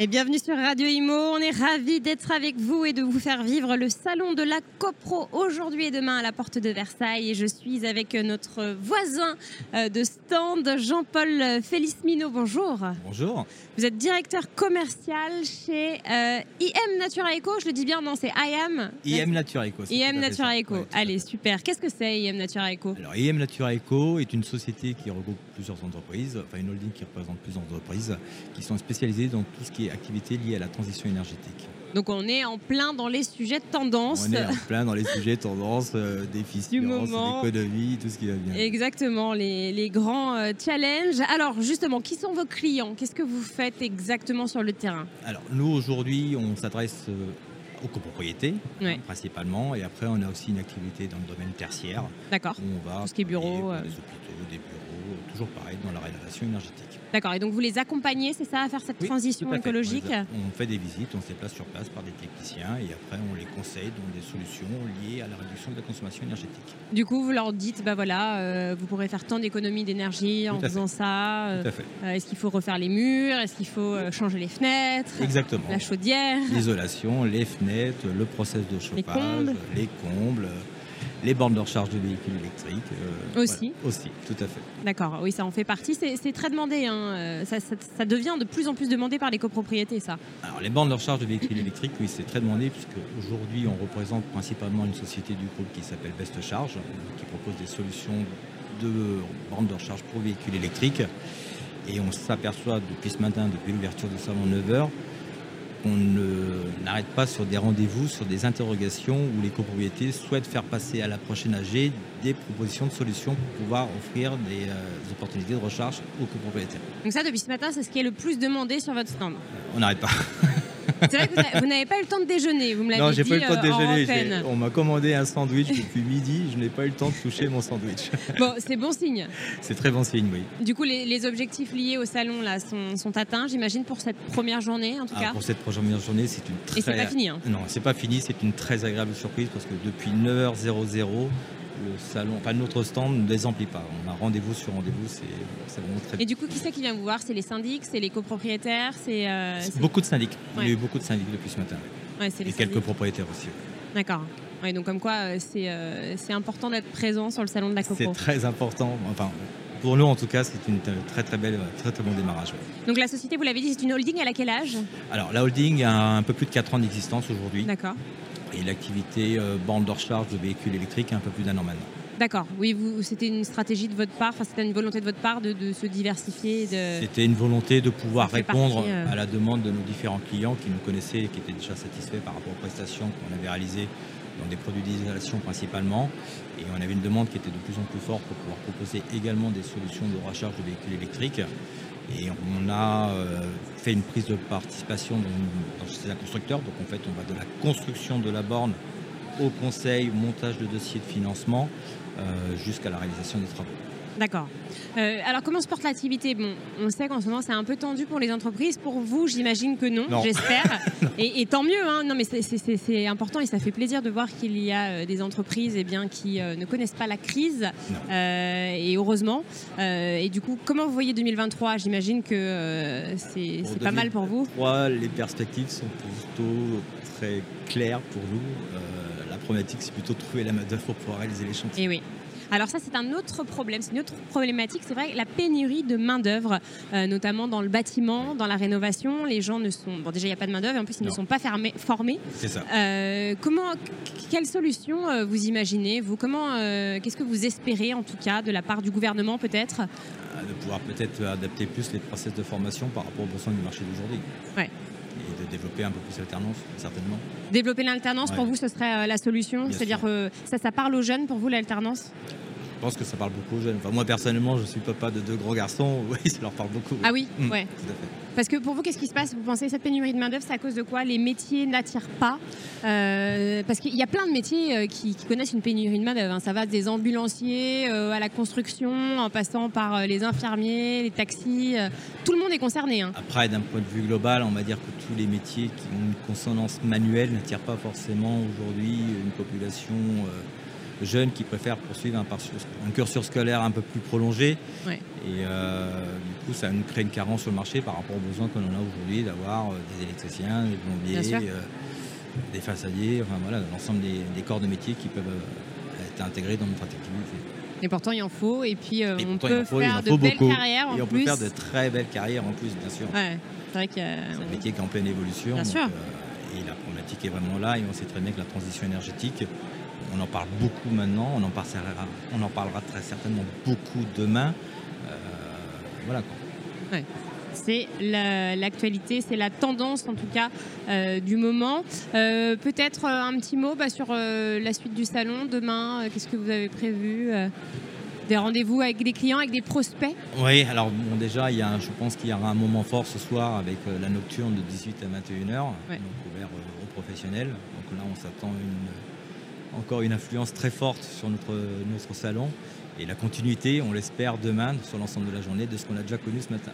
Et bienvenue sur Radio Imo. On est ravis d'être avec vous et de vous faire vivre le salon de la CoPro aujourd'hui et demain à la porte de Versailles. Et je suis avec notre voisin euh, de stand, Jean-Paul Félicmino. Bonjour. Bonjour. Vous êtes directeur commercial chez euh, IM Natura Eco. Je le dis bien, non, c'est IM. IM Natura Eco. IM Natura Eco. Ouais, Allez, super. Qu'est-ce que c'est IM Natura Eco? Alors, IM Natura Eco est une société qui regroupe plusieurs entreprises, enfin une holding qui représente plusieurs entreprises, qui sont spécialisées dans tout ce qui est activité liée à la transition énergétique. Donc on est en plein dans les sujets de tendance. On est en plein dans les sujets tendances, euh, déficience, moment. l'économie, tout ce qui va bien. Exactement, les, les grands euh, challenges. Alors justement, qui sont vos clients? Qu'est-ce que vous faites exactement sur le terrain? Alors, nous aujourd'hui, on s'adresse euh, aux copropriétés Ouais. principalement, et après, on a aussi une activité dans le domaine tertiaire D'accord. on va Tout ce qui est bureau, euh. des hôpitaux, des bureaux, toujours pareil dans la rénovation énergétique. D'accord. Et donc vous les accompagnez, c'est ça, à faire cette Oui, transition fait. écologique? On, les fait des visites, on se déplace sur place par des techniciens et après on les conseille dans des solutions liées à la réduction de la consommation énergétique. Du coup, vous leur dites, bah voilà, euh, vous pourrez faire tant d'économies d'énergie en faisant ça. euh, Tout à fait. euh, Est-ce qu'il faut refaire les murs? Est-ce qu'il faut euh, changer les fenêtres? Exactement. La chaudière? L'isolation, les fenêtres, le process de chauffage, combles? les combles, les bornes de recharge de véhicules électriques. euh, Aussi. voilà. Aussi, tout à fait. D'accord, oui, ça en fait partie. C'est très demandé. hein. Euh, Ça, ça- ça devient de plus en plus demandé par les copropriétés, ça. Alors les bornes de recharge de véhicules électriques, oui, c'est très demandé puisque aujourd'hui on représente principalement une société du groupe qui s'appelle Best Charge, qui propose des solutions de bornes de recharge pour véhicules électriques. Et on s'aperçoit depuis ce matin, depuis l'ouverture du salon 9h, qu'on n'arrête pas sur des rendez-vous, sur des interrogations où les copropriétés souhaitent faire passer à la prochaine AG des propositions de solutions pour pouvoir offrir des, euh, opportunités de recharge aux copropriétaires. Donc ça, depuis ce matin, c'est ce qui est le plus demandé sur votre stand. On n'arrête pas. C'est vrai que vous n'a- vous n'avez pas eu le temps de déjeuner, vous me l'avez Non, dit j'ai pas eu le temps de euh, déjeuner. On m'a commandé un sandwich depuis midi. Je n'ai pas eu le temps de toucher mon sandwich. Bon, c'est bon signe. C'est très bon signe, oui. Du coup, les, les objectifs liés au salon là sont, sont atteints, j'imagine, pour cette première journée, en tout Ah, cas. pour cette première journée, c'est une très. Et c'est pas fini. Hein. Non, c'est pas fini. C'est une très agréable surprise parce que depuis 9h00, le salon, enfin notre stand ne désemplit pas. On a rendez-vous sur rendez-vous. C'est c'est vraiment très. Et du coup, qui c'est qui vient vous voir? C'est les syndics, c'est les copropriétaires, c'est euh, c'est- Beaucoup de syndics. Il y a eu beaucoup de syndics depuis ce matin. ouais, c'est les Et quelques propriétaires aussi. D'accord. Ouais, donc comme quoi, euh, c'est euh, c'est important d'être présent sur le salon de la C'est copro. très important. Enfin, pour nous en tout cas, c'est une très très belle, très très bon démarrage. ouais. Donc la société, vous l'avez dit, c'est une holding. Elle a quel âge? Alors, la holding a un peu plus de 4 ans d'existence aujourd'hui. D'accord. Et l'activité euh, borne de recharge de véhicules électriques un peu plus d'un an maintenant. D'accord. Oui, c'était une stratégie de votre part, enfin, c'était une volonté de votre part de, de se diversifier. De... C'était une volonté de pouvoir répondre partie, euh, à la demande de nos différents clients qui nous connaissaient et qui étaient déjà satisfaits par rapport aux prestations qu'on avait réalisées dans des produits d'isolation principalement. Et on avait une demande qui était de plus en plus forte pour pouvoir proposer également des solutions de recharge de véhicules électriques. Et on a euh, fait une prise de participation chez un constructeur. Donc en fait, on va de la construction de la borne au conseil, montage de dossier de financement, euh, jusqu'à la réalisation des travaux. D'accord. Euh, alors comment se porte l'activité? Bon, on sait qu'en ce moment c'est un peu tendu pour les entreprises. Pour vous, j'imagine que non, Non. j'espère. et, et tant mieux. Hein. Non, mais c'est- important et ça fait plaisir de voir qu'il y a euh, des entreprises eh bien, qui euh, ne connaissent pas la crise. Euh, et heureusement. Et du coup, comment vous voyez 2023 J'imagine que c'est pas mal pour vous. 2023, Les perspectives sont plutôt très claires pour nous. La problématique, c'est plutôt de trouver la main-d'œuvre pour pouvoir réaliser les chantiers. Et oui. Alors ça, c'est un autre problème, c'est une autre problématique. C'est vrai, la pénurie de main-d'œuvre, euh, notamment dans le bâtiment, dans la rénovation. Les gens ne sont... Bon, déjà, il n'y a pas de main-d'œuvre, en plus, ils ne sont pas fermés- formés. C'est ça. Euh, comment, quelle solution euh, vous imaginez vous Comment, qu'est-ce que vous espérez en tout cas de la part du gouvernement peut-être? Euh, De pouvoir peut-être adapter plus les process de formation par rapport aux besoins du marché d'aujourd'hui. Ouais. De développer un peu plus l'alternance, certainement. Développer l'alternance Ouais. pour vous, ce serait euh, la solution? C'est-à-dire ça, ça parle aux jeunes pour vous l'alternance? Je pense que ça parle beaucoup aux jeunes. Enfin, moi, personnellement, je suis papa de deux grands garçons. Oui, ça leur parle beaucoup. oui. Ah oui, Mm, ouais. Tout à fait. Parce que pour vous, qu'est-ce qui se passe? Vous pensez que cette pénurie de main-d'œuvre, c'est à cause de quoi? Les métiers n'attirent pas? Euh, Parce qu'il y a plein de métiers euh, qui, connaissent une pénurie de main-d'œuvre. Hein. Ça va des ambulanciers euh, à la construction, en passant par les infirmiers, les taxis. tout le monde est concerné. Hein. Après, d'un point de vue global, on va dire que tous les métiers qui ont une consonance manuelle n'attirent pas forcément aujourd'hui une population jeunes qui préfèrent poursuivre un, cursus scolaire un peu plus prolongé. Et euh, du coup, ça nous crée une carence sur le marché par rapport aux besoins qu'on en a aujourd'hui d'avoir euh, des électriciens, des plombiers, euh, des façadiers, enfin voilà, l'ensemble des, corps de métier qui peuvent être intégrés dans notre activité. Et pourtant, il en faut. Et puis, on peut faire de belles carrières en et on peut faire de très belles carrières en plus, bien sûr. c'est vrai un métier qui est en pleine évolution. Bien sûr. et la problématique est vraiment là. Et on sait très bien que la transition énergétique, on en parle beaucoup maintenant, on en parlera, on en parlera très certainement beaucoup demain. Euh, voilà quoi. C'est l'actualité, c'est la tendance en tout cas euh, du moment. Euh, peut-être un petit mot bah, sur la suite du salon demain. Qu'est-ce que vous avez prévu des rendez-vous avec des clients, avec des prospects? Oui, alors bon, déjà, il y a, je pense qu'il y aura un moment fort ce soir avec la nocturne de 18 à 21h, ouvert aux professionnels. Donc là, on s'attend une, encore une influence très forte sur notre, notre salon. Et la continuité, on l'espère demain sur l'ensemble de la journée de ce qu'on a déjà connu ce matin.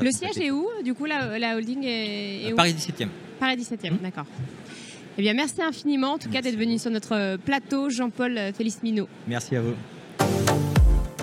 Le siège est où Du coup, la, la holding est, où? Paris 17e. Paris 17e, mmh. d'accord. Eh bien, merci infiniment en tout cas d'être venu sur notre plateau, Jean-Paul Félix Minot. Merci à vous.